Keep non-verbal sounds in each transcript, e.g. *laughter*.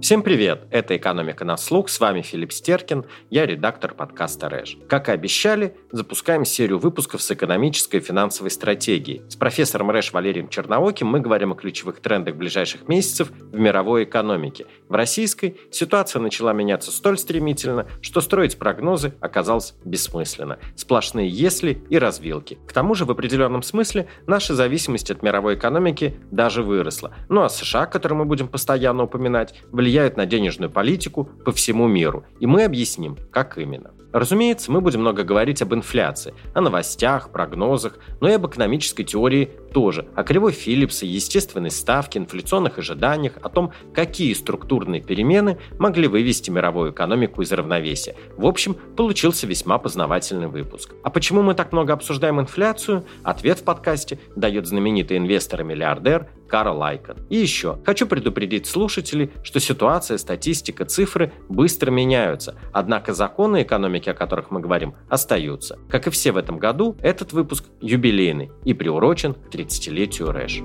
Всем привет! Это «Экономика на слух», с вами Филипп Стеркин, я редактор подкаста «Рэш». Как и обещали, запускаем серию выпусков с экономической и финансовой стратегией. С профессором РЭШ Валерием Чернооким мы говорим о ключевых трендах ближайших месяцев в мировой экономике. В российской ситуация начала меняться столь стремительно, что строить прогнозы оказалось бессмысленно. Сплошные «если» и развилки. К тому же, в определенном смысле, наша зависимость от мировой экономики даже выросла. Ну а США, который мы будем постоянно упоминать, влияет влияют на денежную политику по всему миру, и мы объясним, как именно. Разумеется, мы будем много говорить об инфляции, о новостях, прогнозах, но и об экономической теории тоже, о кривой Филлипса, естественной ставке, инфляционных ожиданиях, о том, какие структурные перемены могли вывести мировую экономику из равновесия. В общем, получился весьма познавательный выпуск. А почему мы так много обсуждаем инфляцию? Ответ в подкасте дает знаменитый инвестор и миллиардер Карл Айкан. И еще, хочу предупредить слушателей, что ситуация, статистика, цифры быстро меняются, однако законы экономики, о которых мы говорим, остаются. Как и все в этом году, этот выпуск юбилейный и приурочен к 30-летию РЭШ.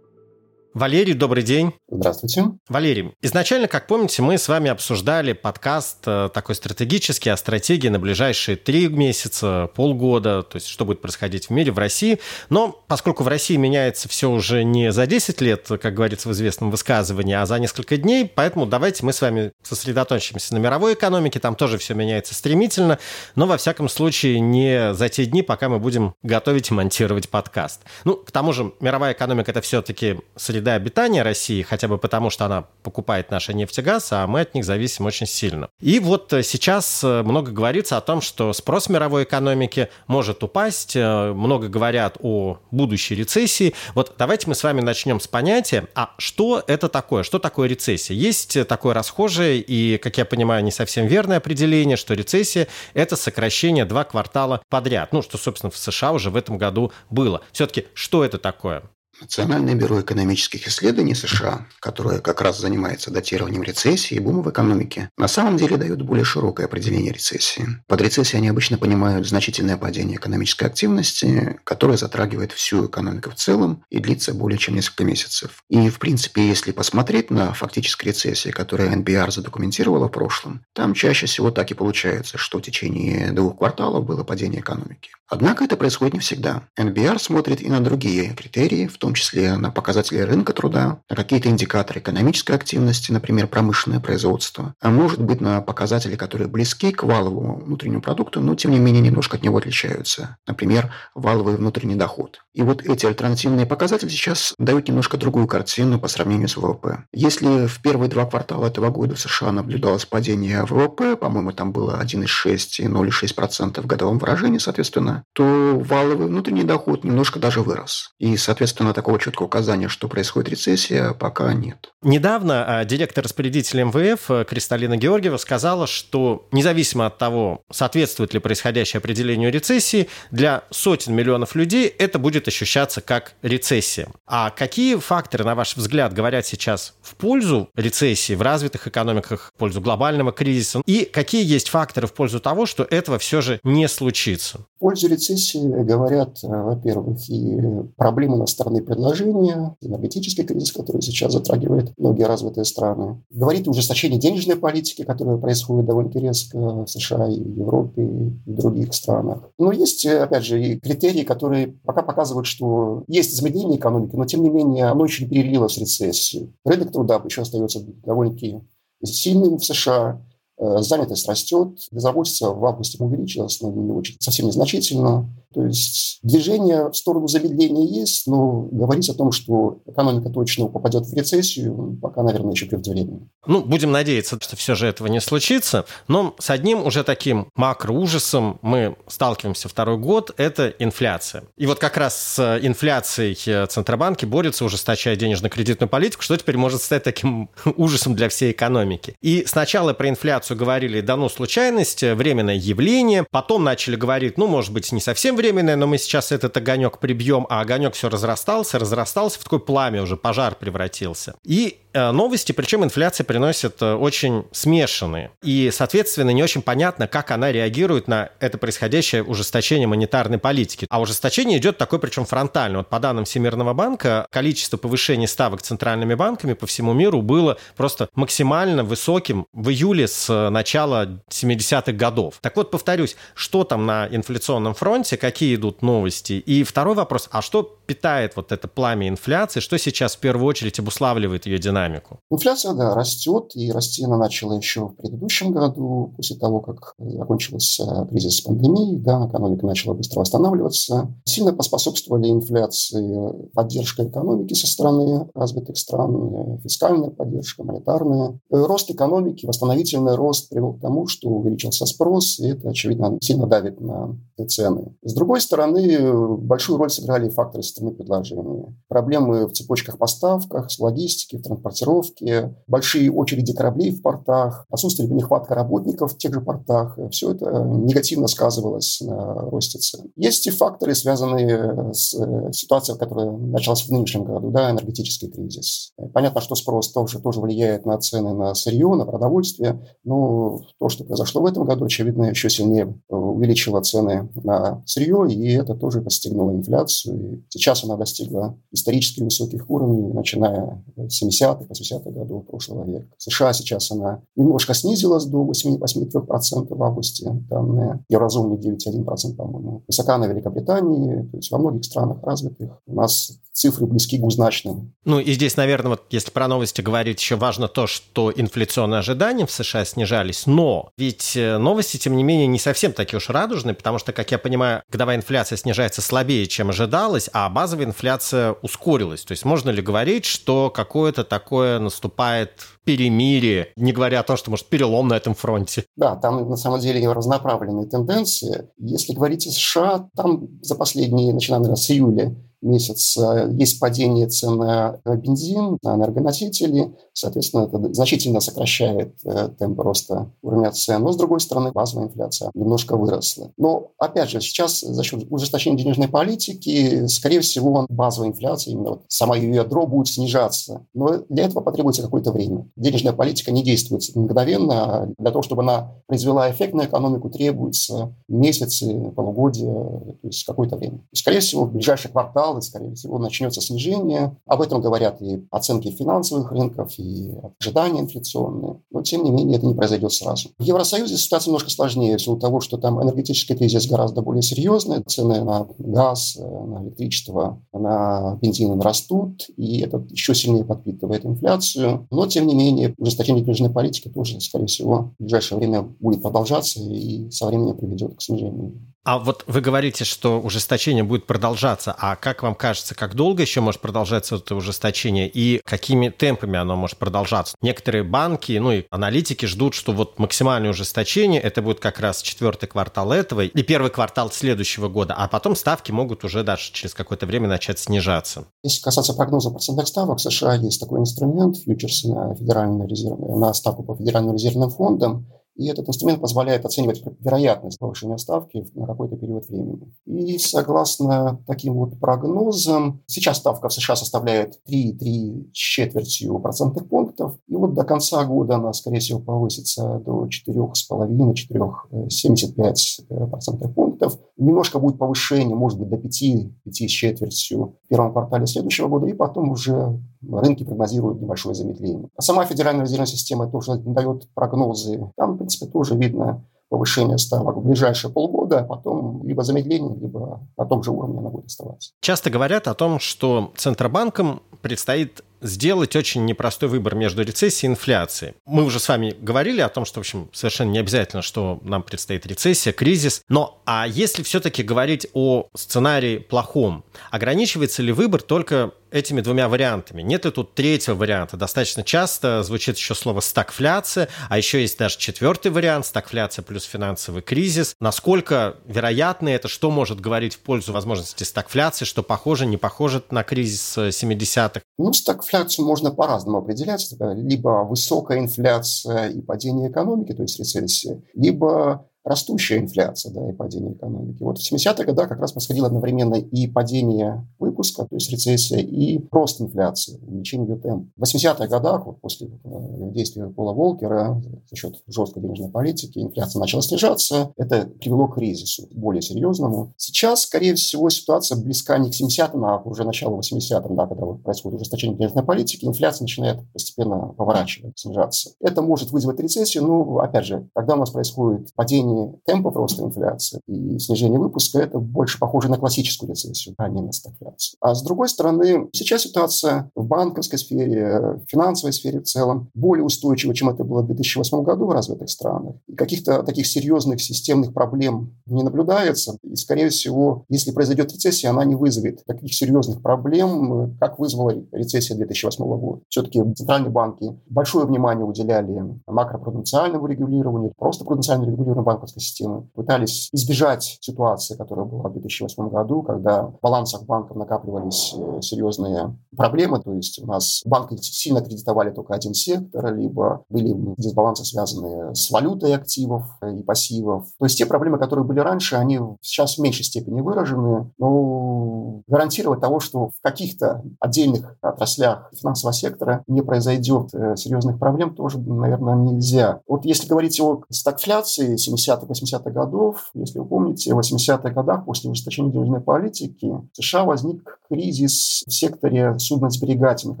Валерий, добрый день. Здравствуйте. Валерий, изначально, как помните, мы с вами обсуждали подкаст э, такой стратегический о стратегии на ближайшие три месяца, полгода, то есть что будет происходить в мире, в России. Но поскольку в России меняется все уже не за 10 лет, как говорится в известном высказывании, а за несколько дней, поэтому давайте мы с вами сосредоточимся на мировой экономике, там тоже все меняется стремительно, но во всяком случае не за те дни, пока мы будем готовить и монтировать подкаст. Ну, к тому же мировая экономика это все-таки среда среда обитания России, хотя бы потому, что она покупает наши нефть и газ, а мы от них зависим очень сильно. И вот э, сейчас э, много говорится о том, что спрос мировой экономики может упасть, э, много говорят о будущей рецессии. Вот давайте мы с вами начнем с понятия, а что это такое, что такое рецессия? Есть такое расхожее и, как я понимаю, не совсем верное определение, что рецессия – это сокращение два квартала подряд. Ну, что, собственно, в США уже в этом году было. Все-таки что это такое? Национальное бюро экономических исследований США, которое как раз занимается датированием рецессии и бума в экономике, на самом деле дает более широкое определение рецессии. Под рецессией они обычно понимают значительное падение экономической активности, которое затрагивает всю экономику в целом и длится более чем несколько месяцев. И, в принципе, если посмотреть на фактические рецессии, которые NBR задокументировала в прошлом, там чаще всего так и получается, что в течение двух кварталов было падение экономики. Однако это происходит не всегда. NBR смотрит и на другие критерии, в том числе на показатели рынка труда, на какие-то индикаторы экономической активности, например, промышленное производство, а может быть на показатели, которые близки к валовому внутреннему продукту, но тем не менее немножко от него отличаются. Например, валовый внутренний доход. И вот эти альтернативные показатели сейчас дают немножко другую картину по сравнению с ВВП. Если в первые два квартала этого года в США наблюдалось падение ВВП, по-моему, там было 1,6 и 0,6% в годовом выражении, соответственно, то валовый внутренний доход немножко даже вырос. И, соответственно, такого четкого указания, что происходит рецессия, пока нет. Недавно а, директор распорядителя МВФ э, Кристалина Георгиева сказала, что независимо от того, соответствует ли происходящее определению рецессии, для сотен миллионов людей это будет ощущаться как рецессия. А какие факторы, на ваш взгляд, говорят сейчас в пользу рецессии в развитых экономиках, в пользу глобального кризиса? И какие есть факторы в пользу того, что этого все же не случится? Пользу рецессии говорят, э, во-первых, и проблемы на стороне предложения, энергетический кризис, который сейчас затрагивает многие развитые страны. Говорит ужесточение денежной политики, которая происходит довольно резко в США и в Европе и в других странах. Но есть, э, опять же, и критерии, которые пока показывают, что есть изменение экономики, но тем не менее оно еще не перелилось в рецессию. Рынок труда еще остается довольно-таки сильным в США. Э, занятость растет, безработица в августе увеличилась, но не очень, совсем незначительно. То есть движение в сторону замедления есть, но говорить о том, что экономика точно попадет в рецессию, пока, наверное, еще перед временем. Ну, будем надеяться, что все же этого не случится. Но с одним уже таким макроужасом мы сталкиваемся второй год – это инфляция. И вот как раз с инфляцией Центробанки борются, ужесточая денежно-кредитную политику, что теперь может стать таким *laughs* ужасом для всей экономики. И сначала про инфляцию говорили, да ну, случайность, временное явление. Потом начали говорить, ну, может быть, не совсем временное, временное, но мы сейчас этот огонек прибьем, а огонек все разрастался, разрастался, в такое пламя уже, пожар превратился. И новости, причем инфляция приносит э, очень смешанные. И, соответственно, не очень понятно, как она реагирует на это происходящее ужесточение монетарной политики. А ужесточение идет такое, причем фронтально. Вот по данным Всемирного банка, количество повышений ставок центральными банками по всему миру было просто максимально высоким в июле с начала 70-х годов. Так вот, повторюсь, что там на инфляционном фронте, какие идут новости? И второй вопрос, а что питает вот это пламя инфляции, что сейчас в первую очередь обуславливает ее динамику? Инфляция, да, растет, и расти она начала еще в предыдущем году, после того, как закончился кризис пандемии, да, экономика начала быстро восстанавливаться. Сильно поспособствовали инфляции поддержка экономики со стороны развитых стран, фискальная поддержка, монетарная. Рост экономики, восстановительный рост привел к тому, что увеличился спрос, и это, очевидно, сильно давит на цены. С другой стороны, большую роль сыграли факторы стороны предложения. Проблемы в цепочках поставках, в логистике, в транспортировке, большие очереди кораблей в портах, отсутствие нехватка работников в тех же портах. Все это негативно сказывалось на росте цен. Есть и факторы, связанные с э, ситуацией, которая началась в нынешнем году, да, энергетический кризис. Понятно, что спрос тоже, тоже влияет на цены на сырье, на продовольствие, но то, что произошло в этом году, очевидно, еще сильнее увеличило цены на сырье, и это тоже подстегнуло инфляцию. И сейчас она достигла исторически высоких уровней, начиная с 70-х, 80-х годов прошлого века. В США сейчас она немножко снизилась до 8,3% в августе, на еврозоне 9,1%, по-моему. Высока на Великобритании, то есть во многих странах развитых. У нас цифры близки к двузначным. Ну и здесь, наверное, вот если про новости говорить, еще важно то, что инфляционные ожидания в США снижались, но ведь э, новости, тем не менее, не совсем такие уж радужные, потому что, как я понимаю, годовая инфляция снижается слабее, чем ожидалось, а базовая инфляция ускорилась. То есть можно ли говорить, что какое-то такое наступает перемирие, не говоря о том, что, может, перелом на этом фронте. Да, там на самом деле разнонаправленные тенденции. Если говорить о США, там за последние, начиная, наверное, с июля месяц есть падение цен на бензин, на энергоносители. Соответственно, это значительно сокращает э, темп роста уровня цен. Но, с другой стороны, базовая инфляция немножко выросла. Но, опять же, сейчас за счет ужесточения денежной политики, скорее всего, базовая инфляция, именно вот сама ее ядро, будет снижаться. Но для этого потребуется какое-то время. Денежная политика не действует мгновенно. Для того, чтобы она произвела эффект на экономику, требуется месяцы, полугодия, то есть какое-то время. И, скорее всего, в ближайший квартал и, скорее всего, начнется снижение. Об этом говорят и оценки финансовых рынков, и ожидания инфляционные. Но, тем не менее, это не произойдет сразу. В Евросоюзе ситуация немножко сложнее, в силу того, что там энергетический кризис гораздо более серьезный. Цены на газ, на электричество, на бензин растут, и это еще сильнее подпитывает инфляцию. Но, тем не менее, ужесточение денежной политики тоже, скорее всего, в ближайшее время будет продолжаться и со временем приведет к снижению а вот вы говорите, что ужесточение будет продолжаться. А как вам кажется, как долго еще может продолжаться это ужесточение и какими темпами оно может продолжаться? Некоторые банки, ну и аналитики ждут, что вот максимальное ужесточение это будет как раз четвертый квартал этого и первый квартал следующего года, а потом ставки могут уже даже через какое-то время начать снижаться. Если касаться прогноза процентных ставок, в США есть такой инструмент, фьючерсы на федеральную резервную, на ставку по федеральным резервным фондам, и этот инструмент позволяет оценивать вероятность повышения ставки на какой-то период времени. И согласно таким вот прогнозам, сейчас ставка в США составляет 3,3 четвертью процентных пунктов. И вот до конца года она, скорее всего, повысится до 4,5-4,75 процентных пунктов. Немножко будет повышение, может быть, до 5, 5 с четвертью в первом квартале следующего года. И потом уже рынки прогнозируют небольшое замедление. А сама Федеральная резервная система тоже дает прогнозы. Там, в принципе, тоже видно повышение ставок в ближайшие полгода, а потом либо замедление, либо на том же уровне она будет оставаться. Часто говорят о том, что Центробанкам предстоит сделать очень непростой выбор между рецессией и инфляцией. Мы уже с вами говорили о том, что, в общем, совершенно не обязательно, что нам предстоит рецессия, кризис. Но а если все-таки говорить о сценарии плохом, ограничивается ли выбор только этими двумя вариантами. Нет ли тут третьего варианта? Достаточно часто звучит еще слово «стагфляция», а еще есть даже четвертый вариант – стагфляция плюс финансовый кризис. Насколько вероятно это? Что может говорить в пользу возможности стагфляции? Что похоже, не похоже на кризис 70-х? Ну, стагфляцию можно по-разному определять. Либо высокая инфляция и падение экономики, то есть рецессия, либо растущая инфляция да, и падение экономики. Вот в 70-х годах как раз происходило одновременно и падение выпуска, то есть рецессия, и рост инфляции, увеличение ее темп. В 80-х годах, вот после э, действия Пола Волкера, за счет жесткой денежной политики, инфляция начала снижаться. Это привело к кризису более серьезному. Сейчас, скорее всего, ситуация близка не к 70-м, а уже началу 80-м, да, когда происходит ужесточение денежной политики, инфляция начинает постепенно поворачивать, снижаться. Это может вызвать рецессию, но, опять же, когда у нас происходит падение темпов роста инфляции и снижение выпуска, это больше похоже на классическую рецессию, а не на стагфляцию. А с другой стороны, сейчас ситуация в банковской сфере, в финансовой сфере в целом более устойчива, чем это было в 2008 году в развитых странах. И каких-то таких серьезных системных проблем не наблюдается. И, скорее всего, если произойдет рецессия, она не вызовет таких серьезных проблем, как вызвала рецессия 2008 года. Все-таки центральные банки большое внимание уделяли макропруденциальному регулированию, просто пруденциальному регулированию банковской системы, пытались избежать ситуации, которая была в 2008 году, когда в балансах банков накапливались э, серьезные проблемы, то есть у нас банки сильно кредитовали только один сектор, либо были дисбалансы, связанные с валютой активов и пассивов. То есть те проблемы, которые были раньше, они сейчас в меньшей степени выражены, но гарантировать того, что в каких-то отдельных отраслях финансового сектора не произойдет э, серьезных проблем, тоже, наверное, нельзя. Вот если говорить о стагфляции 70-х, 80-х годов, если вы помните, в 80-х годах после ужесточения денежной политики в США возник кризис в секторе судно-сберегательных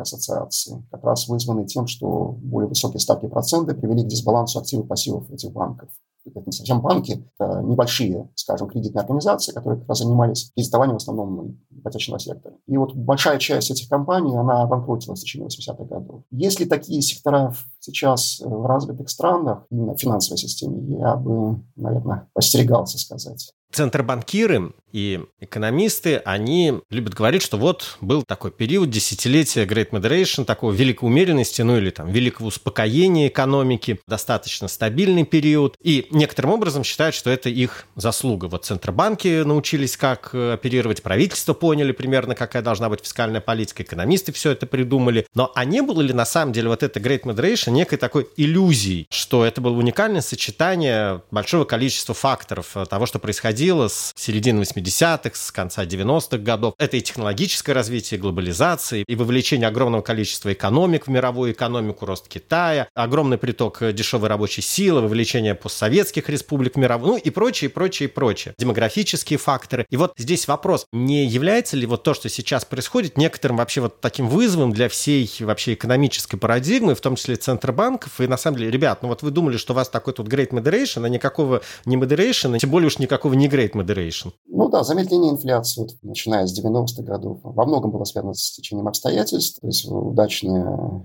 ассоциаций, как раз вызванный тем, что более высокие ставки процента привели к дисбалансу активов и пассивов этих банков это не совсем банки, это небольшие, скажем, кредитные организации, которые как раз занимались кредитованием в основном ипотечного сектора. И вот большая часть этих компаний, она обанкротилась в течение 80-х годов. Если такие сектора сейчас в развитых странах, именно в финансовой системе, я бы, наверное, постерегался сказать. Центробанкиры и экономисты, они любят говорить, что вот был такой период десятилетия Great Moderation, такого великой умеренности, ну или там великого успокоения экономики, достаточно стабильный период. И некоторым образом считают, что это их заслуга. Вот Центробанки научились, как оперировать, правительство поняли примерно, какая должна быть фискальная политика, экономисты все это придумали. Но а не было ли на самом деле вот это Great Moderation некой такой иллюзией, что это было уникальное сочетание большого количества факторов того, что происходило с середины 80-х, с конца 90-х годов. Это и технологическое развитие, глобализация, и вовлечение огромного количества экономик в мировую экономику, рост Китая, огромный приток дешевой рабочей силы, вовлечение постсоветских республик в мировую, ну и прочее, прочее, прочее. Демографические факторы. И вот здесь вопрос, не является ли вот то, что сейчас происходит, некоторым вообще вот таким вызовом для всей вообще экономической парадигмы, в том числе центробанков, и на самом деле, ребят, ну вот вы думали, что у вас такой тут great moderation, а никакого не moderation, тем более уж никакого не great moderation. Ну да, замедление инфляции, вот, начиная с 90-х годов, во многом было связано с течением обстоятельств, то есть удачный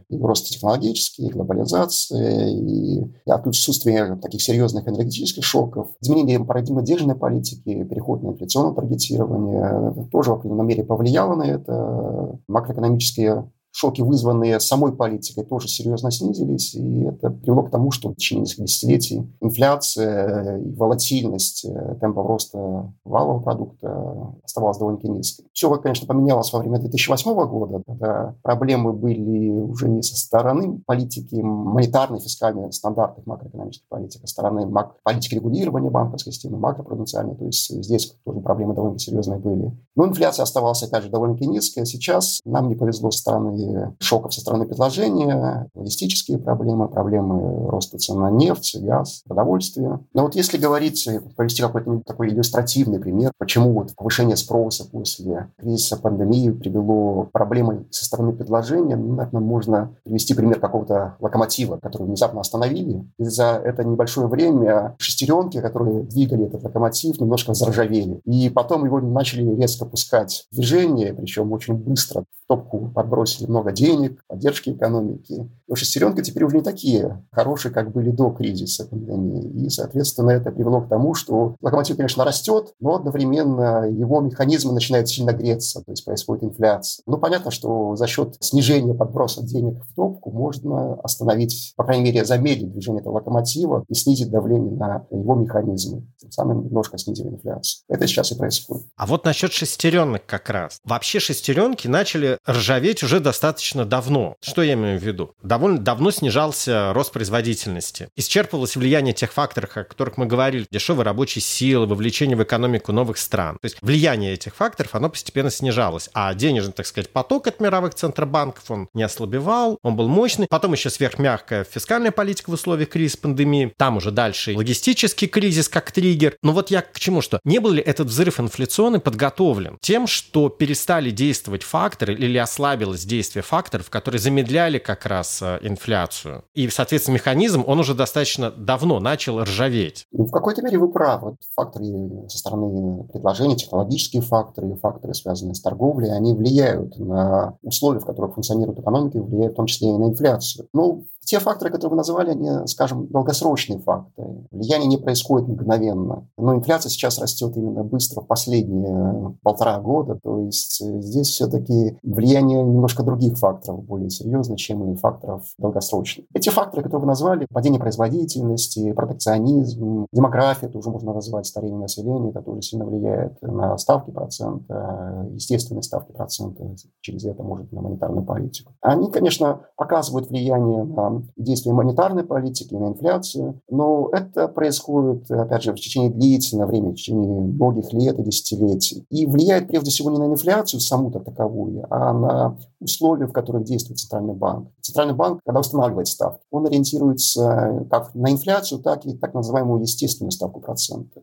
рост технологический, глобализация и, и отсутствие таких серьезных энергетических шоков, изменение парадигмы денежной политики, переход на инфляционное таргетирование тоже в определенной мере повлияло на это. Макроэкономические шоки, вызванные самой политикой, тоже серьезно снизились, и это привело к тому, что в течение нескольких десятилетий инфляция и волатильность э, темпа роста валового продукта оставалась довольно низкой. Все, конечно, поменялось во время 2008 года, когда проблемы были уже не со стороны политики монетарной, фискальной, стандартных макроэкономических политик, а со стороны мак- политики регулирования банковской системы, макропруденциальной, то есть здесь тоже проблемы довольно серьезные были. Но инфляция оставалась, опять же, довольно низкая. Сейчас нам не повезло со стороны шоков со стороны предложения, логистические проблемы, проблемы роста цен на нефть, газ, продовольствие. Но вот если говорить, провести какой-то такой иллюстративный пример, почему вот повышение спроса после кризиса пандемии привело к проблемам со стороны предложения, ну, наверное, можно привести пример какого-то локомотива, который внезапно остановили. И за это небольшое время шестеренки, которые двигали этот локомотив, немножко заржавели. И потом его начали резко пускать в движение, причем очень быстро. В топку подбросили много денег, поддержки экономики. Но шестеренки теперь уже не такие хорошие, как были до кризиса пандемии. И, соответственно, это привело к тому, что локомотив, конечно, растет, но одновременно его механизмы начинают сильно греться, то есть происходит инфляция. Ну, понятно, что за счет снижения подброса денег в топку можно остановить, по крайней мере, замедлить движение этого локомотива и снизить давление на его механизмы, тем самым немножко снизив инфляцию. Это сейчас и происходит. А вот насчет шестеренок как раз. Вообще шестеренки начали ржаветь уже достаточно достаточно давно. Что я имею в виду? Довольно давно снижался рост производительности. Исчерпывалось влияние тех факторов, о которых мы говорили, дешевой рабочей силы, вовлечение в экономику новых стран. То есть влияние этих факторов, оно постепенно снижалось. А денежный, так сказать, поток от мировых центробанков, он не ослабевал, он был мощный. Потом еще сверхмягкая фискальная политика в условиях кризиса пандемии. Там уже дальше логистический кризис как триггер. Но вот я к чему что? Не был ли этот взрыв инфляционный подготовлен тем, что перестали действовать факторы или ослабилось действие факторов, которые замедляли как раз э, инфляцию? И, соответственно, механизм, он уже достаточно давно начал ржаветь. Ну, в какой-то мере вы правы. Факторы со стороны предложений, технологические факторы, факторы, связанные с торговлей, они влияют на условия, в которых функционирует экономика, влияют в том числе и на инфляцию. Ну, те факторы, которые вы назвали, они, скажем, долгосрочные факторы. Влияние не происходит мгновенно. Но инфляция сейчас растет именно быстро в последние полтора года. То есть э, здесь все-таки влияние немножко других факторов более серьезно, чем и факторов долгосрочных. Эти факторы, которые вы назвали, падение производительности, протекционизм, демография, это уже можно назвать старение населения, это тоже сильно влияет на ставки процента, естественные ставки процента, через это может на монетарную политику. Они, конечно, показывают влияние на действия монетарной политики, на инфляцию. Но это происходит, опять же, в течение длительного времени, в течение многих лет и десятилетий. И влияет прежде всего не на инфляцию саму как таковую, а на условия, в которых действует Центральный банк. Центральный банк, когда устанавливает ставки, он ориентируется как на инфляцию, так и так называемую естественную ставку процента.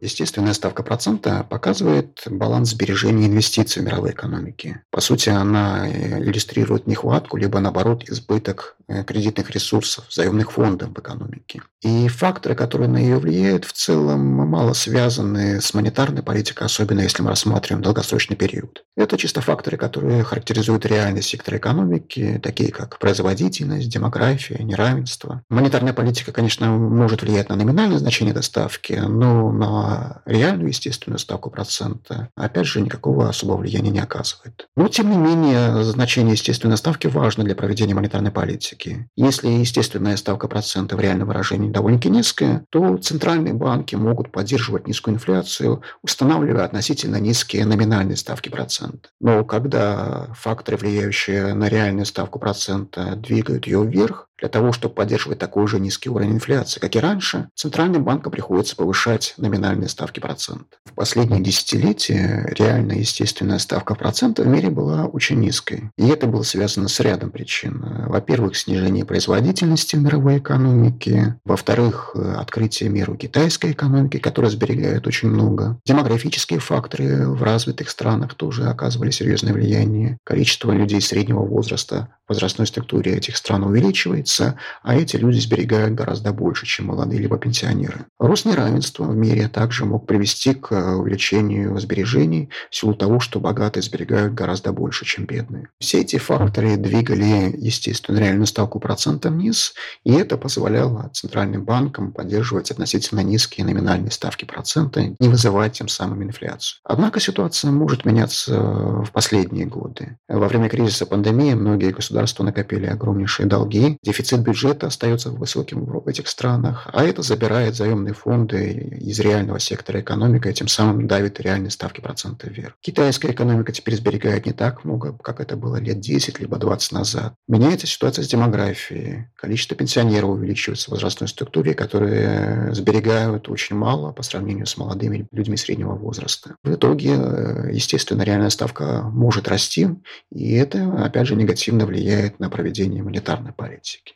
Естественная ставка процента показывает баланс сбережений и инвестиций в мировой экономике. По сути, она э, иллюстрирует нехватку, либо наоборот избыток э, кредитных ресурсов, заемных фондов в экономике. И факторы, которые на нее влияют, в целом мало связаны с монетарной политикой, особенно если мы рассматриваем долгосрочный период. Это чисто факторы, которые характеризуют реальный сектор экономики, такие как производительность, демография, неравенство. Монетарная политика, конечно, может влиять на номинальное значение доставки, но на реальную естественную ставку процента, опять же, никакого особого влияния не оказывает. Но, тем не менее, значение естественной ставки важно для проведения монетарной политики. Если естественная ставка процента в реальном выражении довольно-таки низкая, то центральные банки могут поддерживать низкую инфляцию, устанавливая относительно низкие номинальные ставки процента. Но когда факторы, влияющие на реальную ставку процента, двигают ее вверх, для того, чтобы поддерживать такой же низкий уровень инфляции, как и раньше, центральным банкам приходится повышать номинальные ставки процента. В последние десятилетия реальная естественная ставка процента в мире была очень низкой. И это было связано с рядом причин. Во-первых, снижение производительности в мировой экономике. Во-вторых, открытие миру китайской экономики, которая сберегает очень много. Демографические факторы в развитых странах тоже оказывали серьезное влияние. Количество людей среднего возраста в возрастной структуре этих стран увеличивается, снижается, а эти люди сберегают гораздо больше, чем молодые либо пенсионеры. Рост неравенства в мире также мог привести к увеличению сбережений в силу того, что богатые сберегают гораздо больше, чем бедные. Все эти факторы двигали, естественно, реальную ставку процента вниз, и это позволяло центральным банкам поддерживать относительно низкие номинальные ставки процента, не вызывать тем самым инфляцию. Однако ситуация может меняться в последние годы. Во время кризиса пандемии многие государства накопили огромнейшие долги, дефицит дефицит бюджета остается высоким в этих странах, а это забирает заемные фонды из реального сектора экономики, и тем самым давит реальные ставки процента вверх. Китайская экономика теперь сберегает не так много, как это было лет 10 либо 20 назад. Меняется ситуация с демографией. Количество пенсионеров увеличивается в возрастной структуре, которые сберегают очень мало по сравнению с молодыми людьми среднего возраста. В итоге, естественно, реальная ставка может расти, и это, опять же, негативно влияет на проведение монетарной политики.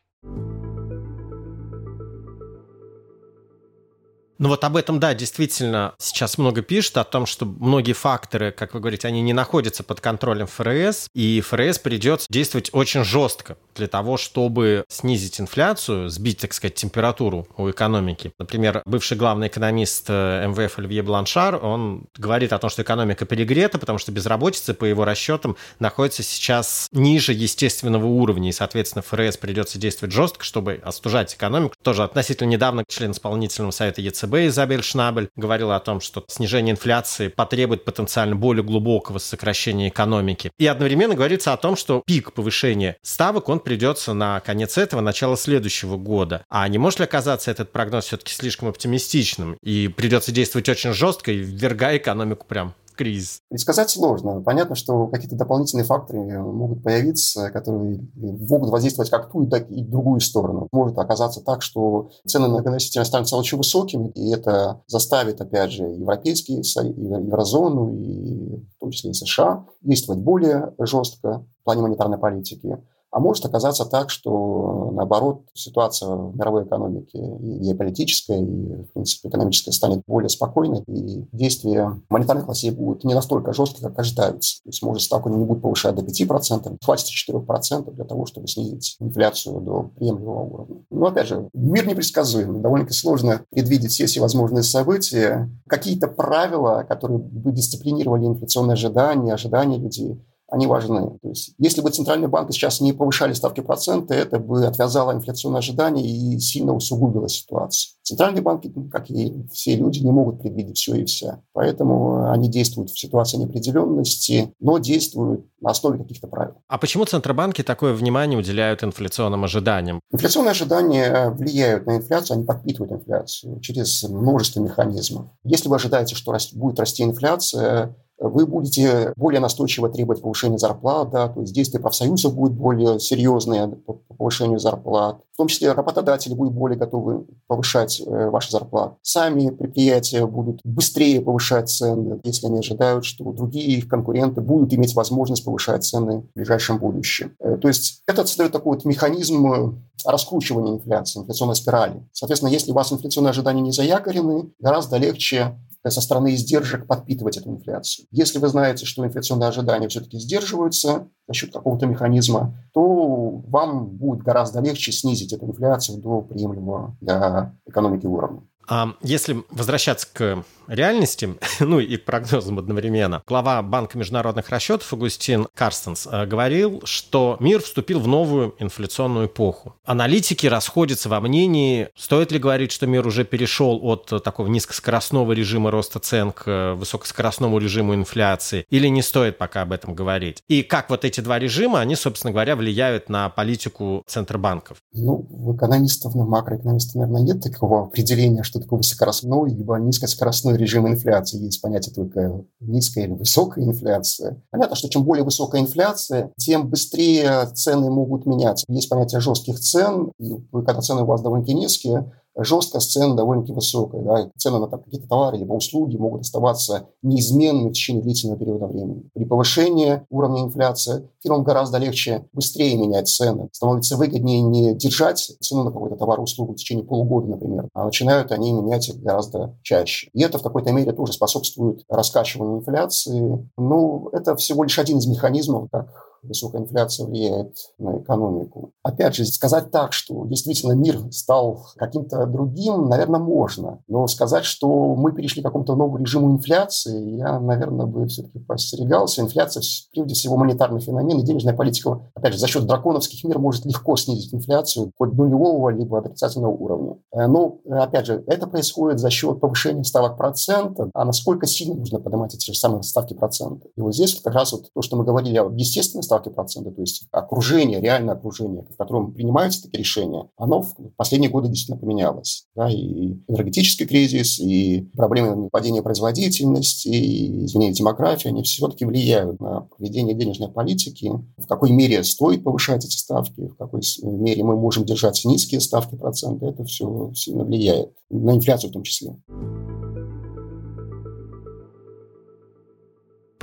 Ну вот об этом, да, действительно сейчас много пишут, о том, что многие факторы, как вы говорите, они не находятся под контролем ФРС, и ФРС придется действовать очень жестко для того, чтобы снизить инфляцию, сбить, так сказать, температуру у экономики. Например, бывший главный экономист э, МВФ Оливье Бланшар, он говорит о том, что экономика перегрета, потому что безработица, по его расчетам, находится сейчас ниже естественного уровня, и, соответственно, ФРС придется действовать жестко, чтобы остужать экономику. Тоже относительно недавно член исполнительного совета ЕЦБ Изабель Шнабель говорила о том, что снижение инфляции потребует потенциально более глубокого сокращения экономики. И одновременно говорится о том, что пик повышения ставок, он придется на конец этого, начало следующего года. А не может ли оказаться этот прогноз все-таки слишком оптимистичным? И придется действовать очень жестко и ввергая экономику прям кризис? Предсказать сложно. Понятно, что какие-то дополнительные факторы могут появиться, которые могут воздействовать как ту, так и другую сторону. Может оказаться так, что цены на энергоносители останутся очень высокими, и это заставит, опять же, европейские, еврозону, и в том числе и США, действовать более жестко в плане монетарной политики. А может оказаться так, что, наоборот, ситуация в мировой экономике и геополитическая, и, в принципе, экономическая станет более спокойной, и действия монетарных властей будут не настолько жесткие, как ожидаются. То есть, может, ставку не будут повышать до 5%, хватит 4% для того, чтобы снизить инфляцию до приемлемого уровня. Но, опять же, мир непредсказуемый, довольно-таки сложно предвидеть все эти возможные события. Какие-то правила, которые бы дисциплинировали инфляционные ожидания, ожидания людей, они важны. То есть, если бы центральные банки сейчас не повышали ставки процента, это бы отвязало инфляционные ожидания и сильно усугубило ситуацию. Центральные банки, как и все люди, не могут предвидеть все и вся. Поэтому они действуют в ситуации неопределенности, но действуют на основе каких-то правил. А почему центробанки такое внимание уделяют инфляционным ожиданиям? Инфляционные ожидания влияют на инфляцию, они подпитывают инфляцию через множество механизмов. Если вы ожидаете, что будет расти инфляция, вы будете более настойчиво требовать повышения зарплат, да, то есть действия профсоюзов будут более серьезные по повышению зарплат. В том числе работодатели будут более готовы повышать э, ваши зарплаты. Сами предприятия будут быстрее повышать цены, если они ожидают, что другие их конкуренты будут иметь возможность повышать цены в ближайшем будущем. Э, то есть это создает такой вот механизм э, раскручивания инфляции, инфляционной спирали. Соответственно, если у вас инфляционные ожидания не заякорены, гораздо легче со стороны издержек подпитывать эту инфляцию. Если вы знаете, что инфляционные ожидания все-таки сдерживаются за счет какого-то механизма, то вам будет гораздо легче снизить эту инфляцию до приемлемого для экономики уровня. А если возвращаться к реальности, *laughs* ну и к прогнозам одновременно, глава Банка международных расчетов Агустин Карстенс э, говорил, что мир вступил в новую инфляционную эпоху. Аналитики расходятся во мнении, стоит ли говорить, что мир уже перешел от такого низкоскоростного режима роста цен к высокоскоростному режиму инфляции, или не стоит пока об этом говорить? И как вот эти два режима, они, собственно говоря, влияют на политику центробанков? Ну, у экономистов, на макроэкономистов, наверное, нет такого определения, что такое высокоскоростной либо низкоскоростной режим инфляции. Есть понятие только низкая или высокая инфляция. Понятно, что чем более высокая инфляция, тем быстрее цены могут меняться. Есть понятие жестких цен, и когда цены у вас довольно низкие, жесткость цен довольно-таки высокая. Да? Цены на там, какие-то товары либо услуги могут оставаться неизменными в течение длительного периода времени. При повышении уровня инфляции фирмам гораздо легче быстрее менять цены. Становится выгоднее не держать цену на какой-то товар услугу в течение полугода, например, а начинают они менять их гораздо чаще. И это в какой-то мере тоже способствует раскачиванию инфляции. Ну, это всего лишь один из механизмов, как высокая инфляция влияет на экономику. Опять же, сказать так, что действительно мир стал каким-то другим, наверное, можно. Но сказать, что мы перешли к какому-то новому режиму инфляции, я, наверное, бы все-таки постерегался. Инфляция, прежде всего, монетарный феномен, и денежная политика, опять же, за счет драконовских мер может легко снизить инфляцию хоть нулевого, либо отрицательного уровня. Э, но, опять же, это происходит за счет повышения ставок процента. А насколько сильно нужно поднимать эти же самые ставки процента? И вот здесь как раз вот то, что мы говорили об естественной ставки процента, то есть окружение, реальное окружение, в котором принимаются такие решения, оно в последние годы действительно поменялось. Да, и энергетический кризис, и проблемы падения производительности, и изменение демографии, они все-таки влияют на проведение денежной политики, в какой мере стоит повышать эти ставки, в какой мере мы можем держать низкие ставки процента, это все сильно влияет, на инфляцию в том числе.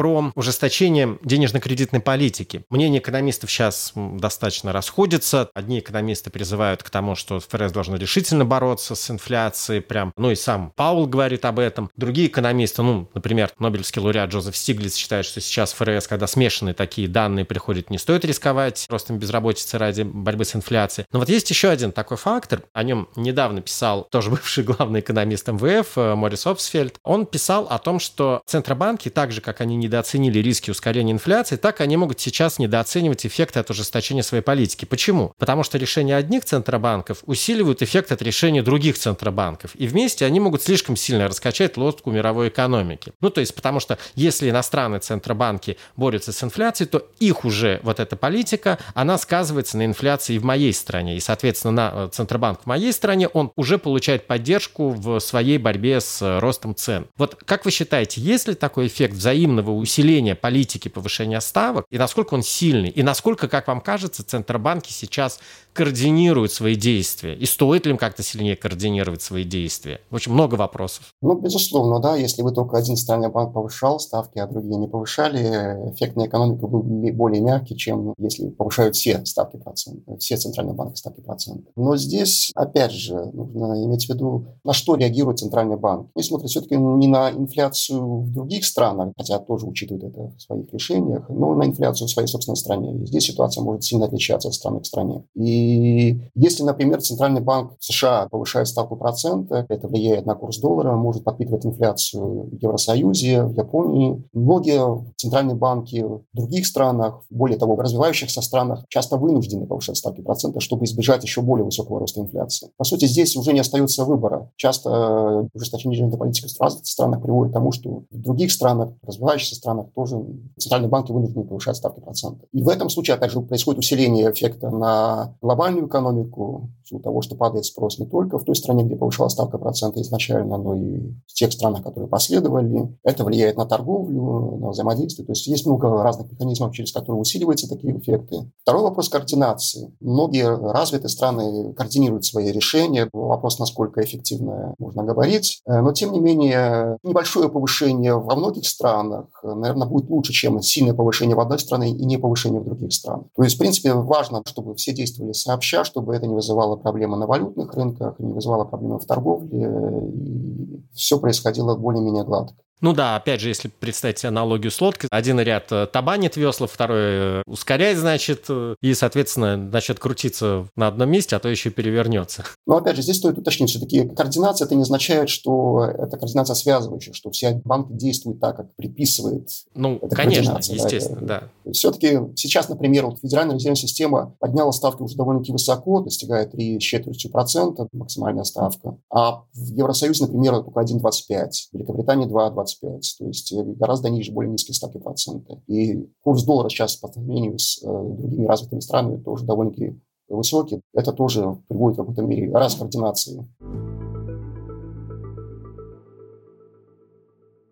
Про ужесточение денежно-кредитной политики. Мнения экономистов сейчас достаточно расходятся. Одни экономисты призывают к тому, что ФРС должны решительно бороться с инфляцией, прям, ну и сам Паул говорит об этом. Другие экономисты, ну, например, Нобелевский лауреат Джозеф Стиглиц считает, что сейчас ФРС, когда смешанные такие данные приходят, не стоит рисковать ростом безработицы ради борьбы с инфляцией. Но вот есть еще один такой фактор, о нем недавно писал тоже *laughs* бывший главный экономист МВФ э, Морис Обсфельд. Он писал о том, что центробанки, так же, как они не недооценили риски ускорения инфляции, так они могут сейчас недооценивать эффекты от ужесточения своей политики. Почему? Потому что решения одних центробанков усиливают эффект от решения других центробанков. И вместе они могут слишком сильно раскачать лодку мировой экономики. Ну, то есть, потому что если иностранные центробанки борются с инфляцией, то их уже вот эта политика, она сказывается на инфляции в моей стране. И, соответственно, на э, Центробанк в моей стране, он уже получает поддержку в своей борьбе с э, ростом цен. Вот как вы считаете, есть ли такой эффект взаимного усиления политики повышения ставок, и насколько он сильный, и насколько, как вам кажется, Центробанки сейчас координируют свои действия? И стоит ли им как-то сильнее координировать свои действия? В общем, много вопросов. Ну, безусловно, да. Если бы только один центральный банк повышал ставки, а другие не повышали, эффект на экономику был более мягкий, чем если повышают все ставки процентов, все центральные банки ставки процентов. Но здесь, опять же, нужно иметь в виду, на что реагирует центральный банк. Он смотрит все-таки не на инфляцию в других странах, хотя тоже учитывает это в своих решениях, но на инфляцию в своей собственной стране. И здесь ситуация может сильно отличаться от страны к стране. И если, например, Центральный банк США повышает ставку процента, это влияет на курс доллара, может подпитывать инфляцию в Евросоюзе, в Японии. Многие центральные банки в других странах, более того, в развивающихся странах, часто вынуждены повышать ставки процента, чтобы избежать еще более высокого роста инфляции. По сути, здесь уже не остается выбора. Часто ужесточение денежной политики в странах приводит к тому, что в других странах, в развивающихся странах тоже центральные банки вынуждены повышать ставки процента. И в этом случае, опять же, происходит усиление эффекта на глобальную экономику, в того, что падает спрос не только в той стране, где повышалась ставка процента изначально, но и в тех странах, которые последовали. Это влияет на торговлю, на взаимодействие. То есть есть много разных механизмов, через которые усиливаются такие эффекты. Второй вопрос координации. Многие развитые страны координируют свои решения. Вопрос, насколько эффективно можно говорить. Э, но, тем не менее, небольшое повышение во многих странах, наверное, будет лучше, чем сильное повышение в одной стране и не повышение в других странах. То есть, в принципе, важно, чтобы все действовали сообща, чтобы это не вызывало проблемы на валютных рынках, не вызывало проблемы в торговле, и все происходило более-менее гладко. Ну да, опять же, если представить аналогию с лодкой, один ряд э, табанит весла, второй э, ускоряет, значит, э, и, соответственно, начнет крутиться на одном месте, а то еще перевернется. Но опять же, здесь стоит уточнить, все-таки координация это не означает, что это координация связывающая, что все банки действуют так, как приписывает Ну, конечно, естественно, да. да. Все-таки сейчас, например, вот Федеральная резервная система подняла ставки уже довольно-таки высоко, достигает 3 с четвертью процента максимальная ставка, а в Евросоюзе, например, только 1,25, в Великобритании 2,25. 25, то есть э, гораздо ниже, более низкие ставки процента. И курс доллара сейчас по сравнению с э, другими развитыми странами тоже довольно-таки высокий. Это тоже приводит в какой-то мере раз координации.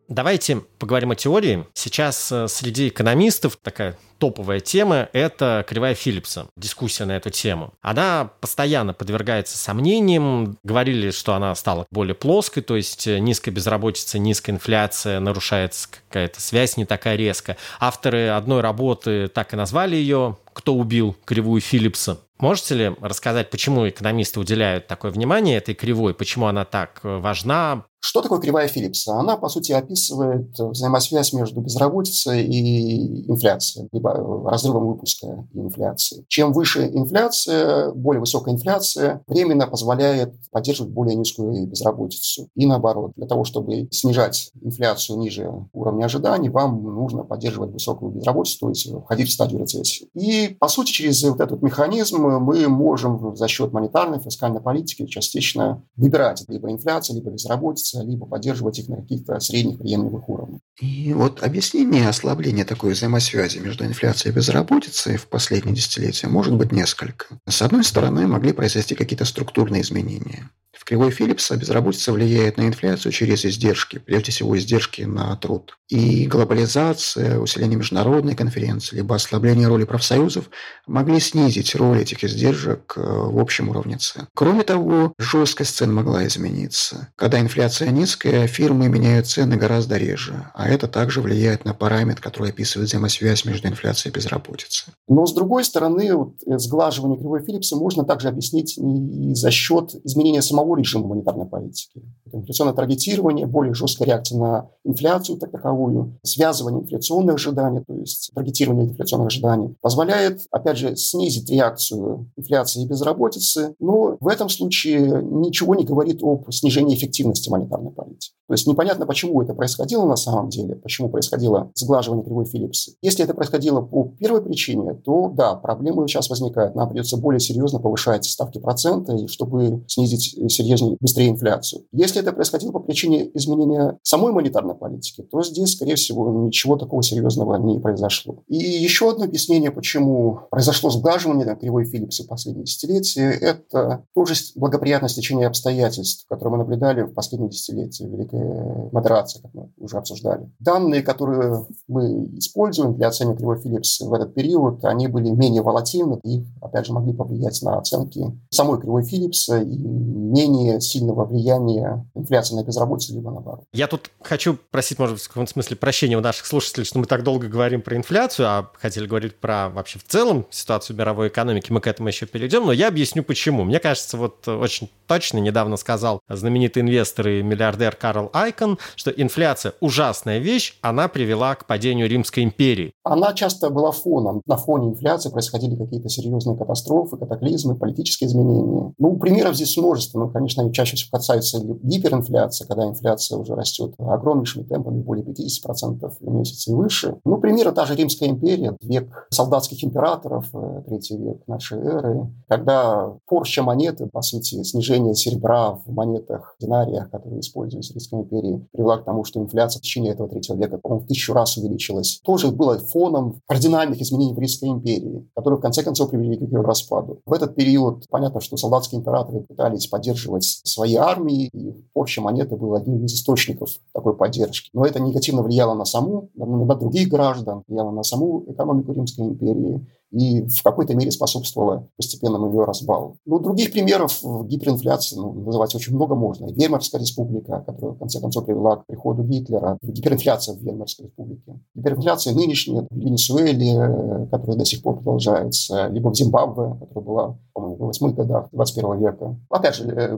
Давайте поговорим о теории. Сейчас э, среди экономистов такая топовая тема – это кривая Филлипса, дискуссия на эту тему. Она постоянно подвергается сомнениям. Говорили, что она стала более плоской, то есть э, низкая безработица, низкая инфляция, нарушается какая-то связь не такая резкая. Авторы одной работы так и назвали ее «Кто убил кривую Филлипса?». Можете ли рассказать, почему экономисты уделяют такое внимание этой кривой, почему она так э, важна, что такое кривая Филлипса? Она, по сути, описывает взаимосвязь между безработицей и инфляцией, либо разрывом выпуска и инфляции. Чем выше инфляция, более высокая инфляция, временно позволяет поддерживать более низкую безработицу. И наоборот, для того, чтобы снижать инфляцию ниже уровня ожиданий, вам нужно поддерживать высокую безработицу, то есть входить в стадию рецессии. И, по сути, через вот этот механизм мы можем за счет монетарной, фискальной политики частично выбирать либо инфляцию, либо безработицу, снизиться, либо поддерживать их на каких-то средних приемлемых уровнях. И вот объяснение ослабления такой взаимосвязи между инфляцией и безработицей в последние десятилетия может быть несколько. С одной стороны, могли произойти какие-то структурные изменения. В кривой Филлипса безработица влияет на инфляцию через издержки, прежде всего издержки на труд. И глобализация, усиление международной конференции, либо ослабление роли профсоюзов могли снизить роль этих издержек э, в общем уровне цен. Кроме того, жесткость цен могла измениться. Когда инфляция низкая, фирмы меняют цены гораздо реже, а это также влияет на параметр, который описывает взаимосвязь между инфляцией и безработицей. Но с другой стороны, вот, э, сглаживание кривой Филлипса можно также объяснить и за счет изменения самого режима монетарной политики. Это инфляционное таргетирование, более жесткая реакция на инфляцию как таковую, связывание инфляционных ожиданий, то есть таргетирование инфляционных ожиданий, позволяет, опять же, снизить реакцию инфляции и безработицы, но в этом случае ничего не говорит об снижении эффективности монетарной политики. То есть непонятно, почему это происходило на самом деле, почему происходило сглаживание кривой Филлипса. Если это происходило по первой причине, то да, проблемы сейчас возникают. Нам придется более серьезно повышать ставки процента, чтобы снизить серьезнее, быстрее инфляцию. Если это происходило по причине изменения самой монетарной политики, то здесь, скорее всего, ничего такого серьезного не произошло. И еще одно объяснение, почему произошло сглаживание кривой Филлипса в последние десятилетия, это тоже благоприятное стечение обстоятельств, которые мы наблюдали в последние десятилетия великой модерации, как мы уже обсуждали. Данные, которые мы используем для оценки кривой Филлипса в этот период, они были менее волатильны и, опять же, могли повлиять на оценки самой кривой Филлипса и менее сильного влияния инфляции на безработицу, либо наоборот. Я тут хочу просить, может быть, в каком-то смысле прощения у наших слушателей, что мы так долго говорим про инфляцию, а хотели говорить про вообще в целом ситуацию мировой экономики. Мы к этому еще перейдем, но я объясню почему. Мне кажется, вот очень точно недавно сказал знаменитый инвестор и миллиардер Карл Айкон, что инфляция ужасная вещь, она привела к падению Римской империи. Она часто была фоном. На фоне инфляции происходили какие-то серьезные катастрофы, катаклизмы, политические изменения. Ну, примеров здесь множество, но, конечно, они чаще всего касаются гиперинфляции, когда инфляция уже растет огромнейшими темпами, более 50% в месяц и выше. Ну, примеры та же Римская империя, век солдатских императоров, э, третий век нашей эры, когда порча монеты, по сути, снижение серебра в монетах, динариях, которые используются в Римской империи, привела к тому, что инфляция в течение этого третьего века, по-моему, в тысячу раз увеличилась. Тоже было фоном кардинальных изменений в Римской империи, которые в конце концов привели к ее распаду. В этот период понятно, что солдатские императоры пытались поддерживать свои армии, и порча монеты был одним из источников такой поддержки. Но это негативно влияло на саму, на других граждан, влияло на саму экономику Римской империи и в какой-то мере способствовала постепенному ее разбалу. Ну, других примеров гиперинфляции ну, называть очень много можно. И Веймарская республика, которая, в конце концов, привела к приходу Гитлера, гиперинфляция в Веймарской республике. Гиперинфляция нынешняя в Венесуэле, которая до сих пор продолжается, либо в Зимбабве, которая была, по-моему, в 8-х годах 21 века. Опять же, э,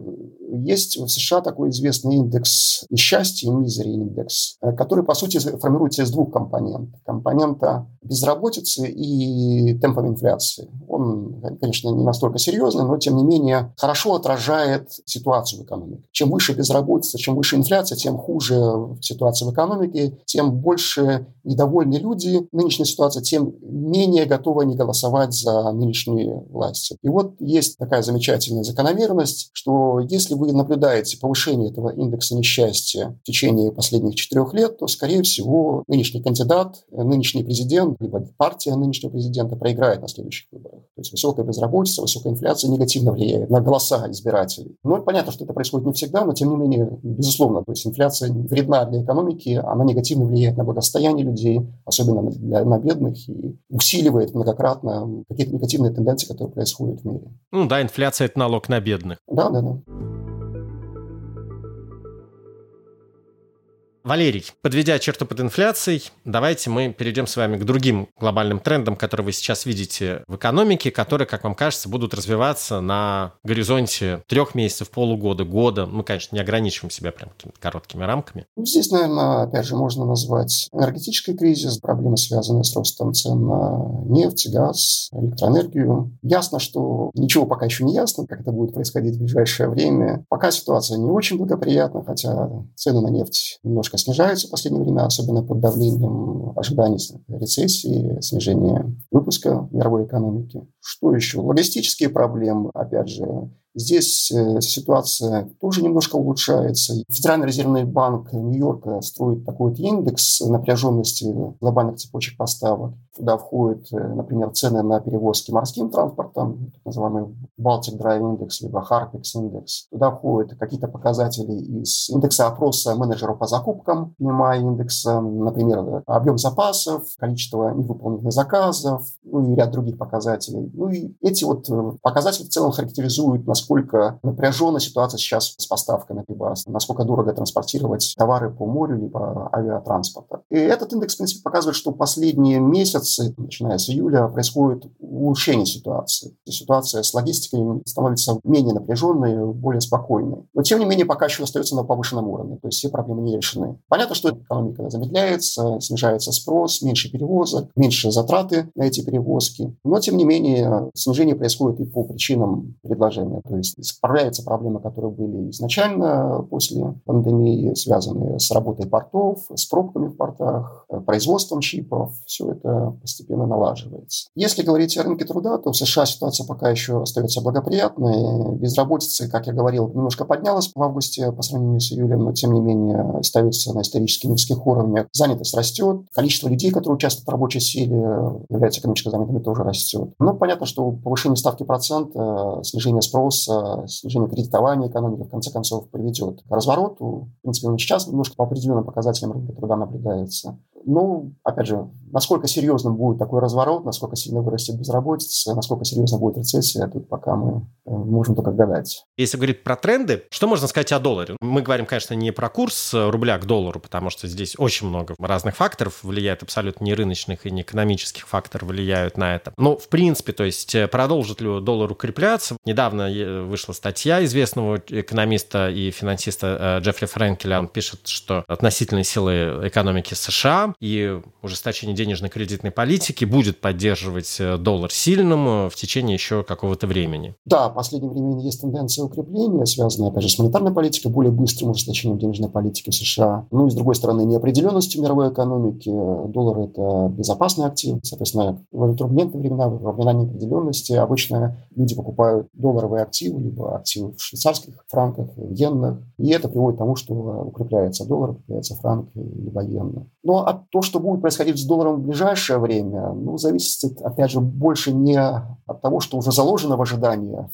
есть в США такой известный индекс несчастья, мизери индекс, э, который, по сути, формируется из двух компонентов. Компонента безработицы и темпами инфляции. Он, конечно, не настолько серьезный, но, тем не менее, хорошо отражает ситуацию в экономике. Чем выше безработица, чем выше инфляция, тем хуже ситуация в экономике, тем больше недовольны люди нынешней ситуацией, тем менее готовы они голосовать за нынешние власти. И вот есть такая замечательная закономерность, что если вы наблюдаете повышение этого индекса несчастья в течение последних четырех лет, то, скорее всего, нынешний кандидат, нынешний президент, либо партия нынешнего президента проиграет на следующих выборах. То есть высокая безработица, высокая инфляция негативно влияет на голоса избирателей. Ну, понятно, что это происходит не всегда, но тем не менее, безусловно, то есть инфляция вредна для экономики, она негативно влияет на благосостояние людей, особенно на, на бедных, и усиливает многократно какие-то негативные тенденции, которые происходят в мире. Ну да, инфляция – это налог на бедных. Да, да, да. Валерий, подведя черту под инфляцией, давайте мы перейдем с вами к другим глобальным трендам, которые вы сейчас видите в экономике, которые, как вам кажется, будут развиваться на горизонте трех месяцев, полугода, года. Мы, конечно, не ограничиваем себя прям какими-то короткими рамками. Ну, здесь, наверное, опять же, можно назвать энергетический кризис, проблемы, связанные с ростом цен на нефть, газ, электроэнергию. Ясно, что ничего пока еще не ясно, как это будет происходить в ближайшее время. Пока ситуация не очень благоприятна, хотя цены на нефть немножко немножко снижаются в последнее время, особенно под давлением ожиданий рецессии, снижения выпуска мировой экономики. Что еще? Логистические проблемы, опять же, Здесь э, ситуация тоже немножко улучшается. Федеральный резервный банк Нью-Йорка строит такой вот индекс напряженности глобальных цепочек поставок. Туда входят, э, например, цены на перевозки морским транспортом, так называемый Baltic Dry Index, либо Harpex Index. Туда входят какие-то показатели из индекса опроса менеджеров по закупкам, PMI индекса, например, объем запасов, количество невыполненных заказов, ну и ряд других показателей. Ну и эти вот э, показатели в целом характеризуют, насколько насколько напряжена ситуация сейчас с поставками, либо насколько дорого транспортировать товары по морю, либо авиатранспорта. И этот индекс, в принципе, показывает, что последние месяцы, начиная с июля, происходит улучшение ситуации. Ситуация с логистикой становится менее напряженной, более спокойной. Но, тем не менее, пока еще остается на повышенном уровне, то есть все проблемы не решены. Понятно, что экономика замедляется, снижается спрос, меньше перевозок, меньше затраты на эти перевозки. Но, тем не менее, снижение происходит и по причинам предложения. То есть исправляются проблемы, которые были изначально после пандемии, связанные с работой портов, с пробками в портах, производством чипов. Все это постепенно налаживается. Если говорить о рынке труда, то в США ситуация пока еще остается благоприятной. Безработица, как я говорил, немножко поднялась в августе по сравнению с июлем, но тем не менее остается на исторически низких уровнях. Занятость растет, количество людей, которые участвуют в рабочей силе, являются экономически занятыми, тоже растет. Но понятно, что повышение ставки процента, снижение спроса, снижение кредитования экономики в конце концов приведет к развороту. В принципе, он сейчас немножко по определенным показателям рынка труда наблюдается. Ну, опять же, насколько серьезным будет такой разворот, насколько сильно вырастет безработица, насколько серьезно будет рецессия, тут пока мы э, можем только гадать. Если говорить про тренды, что можно сказать о долларе? Мы говорим, конечно, не про курс рубля к доллару, потому что здесь очень много разных факторов влияет, абсолютно не рыночных и не экономических факторов влияют на это. Но, в принципе, то есть э, продолжит ли доллар укрепляться? Недавно э, вышла статья известного экономиста и финансиста Джеффри Френкеля. Он пишет, что относительные силы экономики США и ужесточение денежно-кредитной политики будет поддерживать э, доллар сильным в течение еще какого-то времени. Да, в последнее время есть тенденция укрепления, связанная, опять же, с монетарной политикой, более быстрым ужесточением денежной политики в США. Ну и, с другой стороны, неопределенностью мировой экономики. Доллар – это безопасный актив. Соответственно, в турбулентные времена, во времена неопределенности обычно люди покупают долларовые активы, либо активы в швейцарских франках, в иенных. И это приводит к тому, что укрепляется доллар, укрепляется франк, либо иена. Но а то, что будет происходить с долларом в ближайшее время, ну, зависит, опять же, больше не от того, что уже заложено в ожидании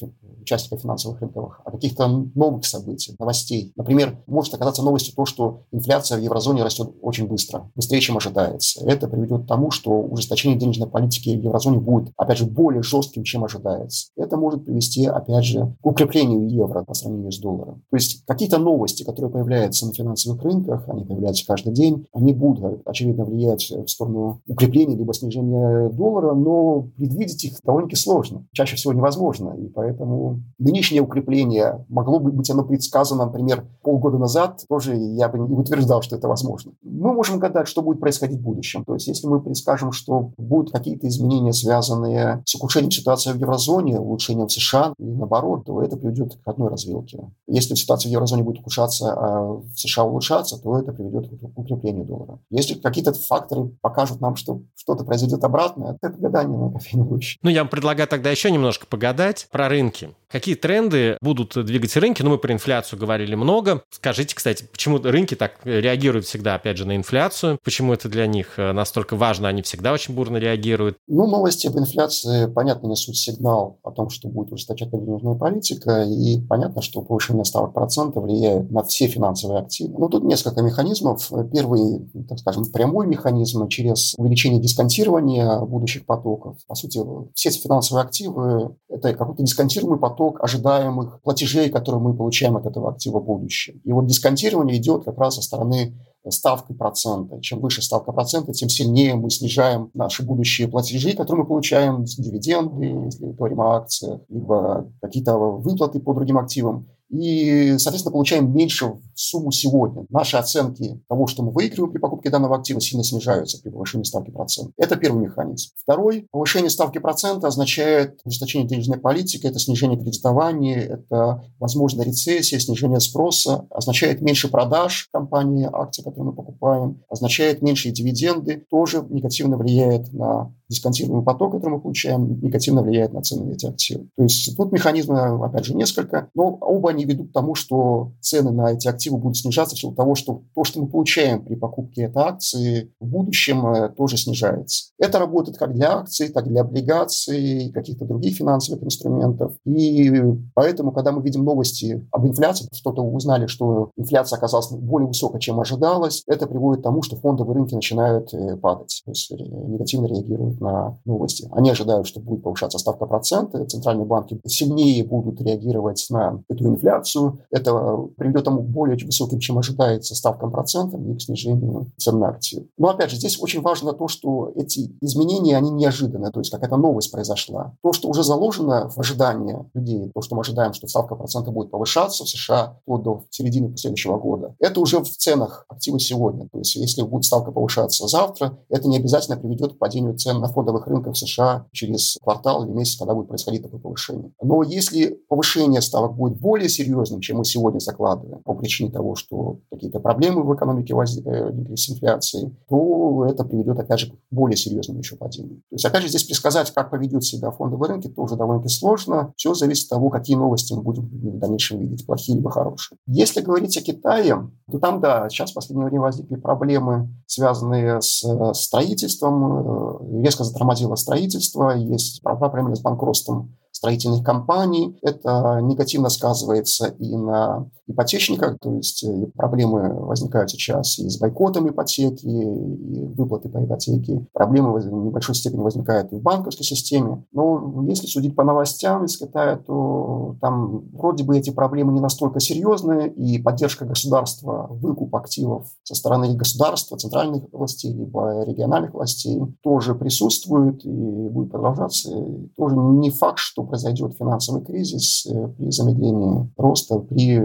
участников финансовых рынков, а каких-то новых событий, новостей. Например, может оказаться новостью то, что инфляция в еврозоне растет очень быстро, быстрее, чем ожидается. Это приведет к тому, что ужесточение денежной политики в еврозоне будет, опять же, более жестким, чем ожидается. Это может привести, опять же, к укреплению евро по сравнению с долларом. То есть какие-то новости, которые появляются на финансовых рынках, они появляются каждый день, они будут, очевидно, влиять в сторону укрепления либо снижения доллара, но предвидеть их довольно-таки сложно, чаще всего невозможно. И поэтому нынешнее укрепление, могло бы быть оно предсказано, например, полгода назад, тоже я бы не утверждал, что это возможно. Мы можем гадать, что будет происходить в будущем. То есть, если мы предскажем, что будут какие-то изменения, связанные с ухудшением ситуации в еврозоне, улучшением в США, и наоборот, то это приведет к одной развилке. Если ситуация в еврозоне будет ухудшаться, а в США улучшаться, то это приведет к укреплению доллара. Если какие-то факторы покажут нам, что что-то произойдет обратно, это гадание на кофейной гуще. Ну, я вам предлагаю тогда еще немножко погадать про рынки. Какие тренды будут двигать рынки? Ну, мы про инфляцию говорили много. Скажите, кстати, почему рынки так реагируют всегда, опять же, на инфляцию? Почему это для них э, настолько важно? Они всегда очень бурно реагируют. Ну, новости об инфляции, понятно, несут сигнал о том, что будет ужесточаться денежная политика, и понятно, что повышение ставок процента влияет на все финансовые активы. Ну, тут несколько механизмов. Первый, так скажем, прямой механизм через увеличение дисконтирования будущих потоков. По сути, все финансовые активы – это какой-то дисконтируемый поток поток ожидаемых платежей, которые мы получаем от этого актива в будущем. И вот дисконтирование идет как раз со стороны ставкой процента. Чем выше ставка процента, тем сильнее мы снижаем наши будущие платежи, которые мы получаем, дивиденды, если говорим о акциях, либо какие-то выплаты по другим активам и, соответственно, получаем меньше сумму сегодня. Наши оценки того, что мы выигрываем при покупке данного актива, сильно снижаются при повышении ставки процента. Это первый механизм. Второй, повышение ставки процента означает ужесточение денежной политики, это снижение кредитования, это, возможно, рецессия, снижение спроса, означает меньше продаж компании, акций, которые мы покупаем, означает меньшие дивиденды, тоже негативно влияет на дисконтируемый поток, который мы получаем, негативно влияет на цены на эти активы. То есть тут механизмы, опять же, несколько, но оба они ведут к тому, что цены на эти активы будут снижаться в силу того, что то, что мы получаем при покупке этой акции, в будущем э, тоже снижается. Это работает как для акций, так и для облигаций, каких-то других финансовых инструментов. И поэтому, когда мы видим новости об инфляции, что-то узнали, что инфляция оказалась более высокой, чем ожидалось, это приводит к тому, что фондовые рынки начинают э, падать, то есть э, негативно реагируют на новости. Они ожидают, что будет повышаться ставка процента, центральные банки сильнее будут реагировать на эту инфляцию. Это приведет к более высоким, чем ожидается, ставкам процентов и к снижению цен на акции. Но опять же, здесь очень важно то, что эти изменения, они неожиданные, то есть какая-то новость произошла. То, что уже заложено в ожидании людей, то, что мы ожидаем, что ставка процента будет повышаться в США до середины следующего года, это уже в ценах активы сегодня. То есть если будет ставка повышаться завтра, это не обязательно приведет к падению цен на фондовых рынках США через квартал или месяц, когда будет происходить такое повышение. Но если повышение ставок будет более серьезным, чем мы сегодня закладываем, по причине того, что какие-то проблемы в экономике возникли с инфляцией, то это приведет, опять же, к более серьезному еще падению. То есть, опять же, здесь предсказать, как поведет себя фондовый рынок, тоже довольно сложно. Все зависит от того, какие новости мы будем в дальнейшем видеть, плохие либо хорошие. Если говорить о Китае, то там, да, сейчас в последнее время возникли проблемы, связанные с строительством, э, резко затормозило строительство, есть проблемы с банкротством строительных компаний. Это негативно сказывается и на ипотечниках, то есть э, проблемы возникают сейчас и с бойкотом ипотеки, и выплаты по ипотеке. Проблемы в небольшой степени возникают и в банковской системе. Но если судить по новостям из Китая, то там вроде бы эти проблемы не настолько серьезные, и поддержка государства, выкуп активов со стороны государства, центральных властей, либо региональных властей тоже присутствует и будет продолжаться. И тоже не факт, что произойдет финансовый кризис э, при замедлении роста, при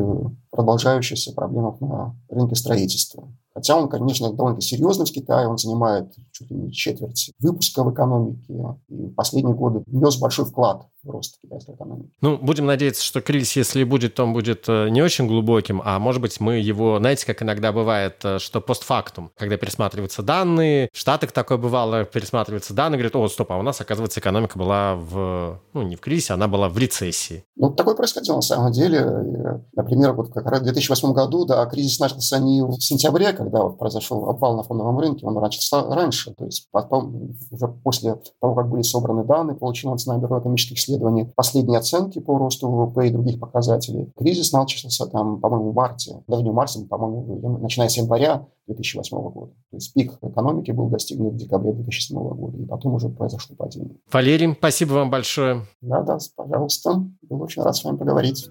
продолжающихся проблемах на рынке строительства. Хотя он, конечно, довольно серьезный в Китае, он занимает чуть ли не четверть выпуска в экономике, и в последние годы внес большой вклад роста китайской экономики. Ну, будем надеяться, что кризис, если будет, то он будет э, не очень глубоким, а может быть мы его, знаете, как иногда бывает, э, что постфактум, когда пересматриваются данные, в Штатах такое бывало, пересматриваются данные, говорят, о, стоп, а у нас, оказывается, экономика была в, ну, не в кризисе, она была в рецессии. Ну, такое происходило на самом деле. Например, вот как раз в 2008 году, да, кризис начался не в сентябре, когда вот произошел обвал на фондовом рынке, он начался раньше, то есть потом, уже после того, как были собраны данные, получил Национальное бюро экономических исследований последние оценки по росту ВВП и других показателей. Кризис начался там, по-моему, в марте, даже не в марте, по-моему, начиная с января 2008 года. То есть пик экономики был достигнут в декабре 2007 года, и потом уже произошло падение. Валерий, спасибо вам большое. Да, да, пожалуйста. Был очень рад с вами поговорить.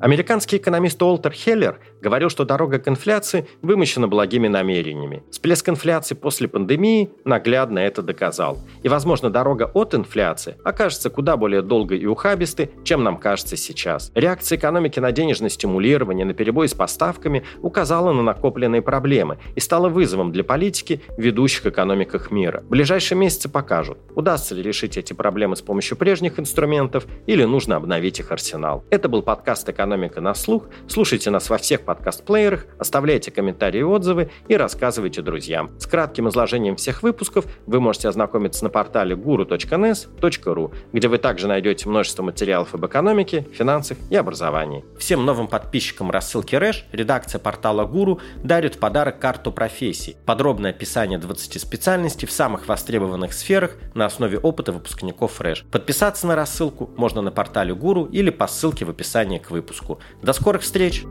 Американский экономист Уолтер Хеллер говорил, что дорога к инфляции вымощена благими намерениями. Всплеск инфляции после пандемии наглядно это доказал. И, возможно, дорога от инфляции окажется куда более долгой и ухабистой, чем нам кажется сейчас. Реакция экономики на денежное стимулирование, на перебои с поставками указала на накопленные проблемы и стала вызовом для политики в ведущих экономиках мира. Ближайшие месяцы покажут, удастся ли решить эти проблемы с помощью прежних инструментов или нужно обновить их арсенал. Это был подкаст «Экономика «Экономика на слух». Слушайте нас во всех подкаст-плеерах, оставляйте комментарии и отзывы и рассказывайте друзьям. С кратким изложением всех выпусков вы можете ознакомиться на портале guru.nes.ru, где вы также найдете множество материалов об экономике, финансах и образовании. Всем новым подписчикам рассылки Рэш редакция портала Гуру дарит в подарок карту профессий. Подробное описание 20 специальностей в самых востребованных сферах на основе опыта выпускников Рэш. Подписаться на рассылку можно на портале Гуру или по ссылке в описании к выпуску выпуску. До скорых встреч!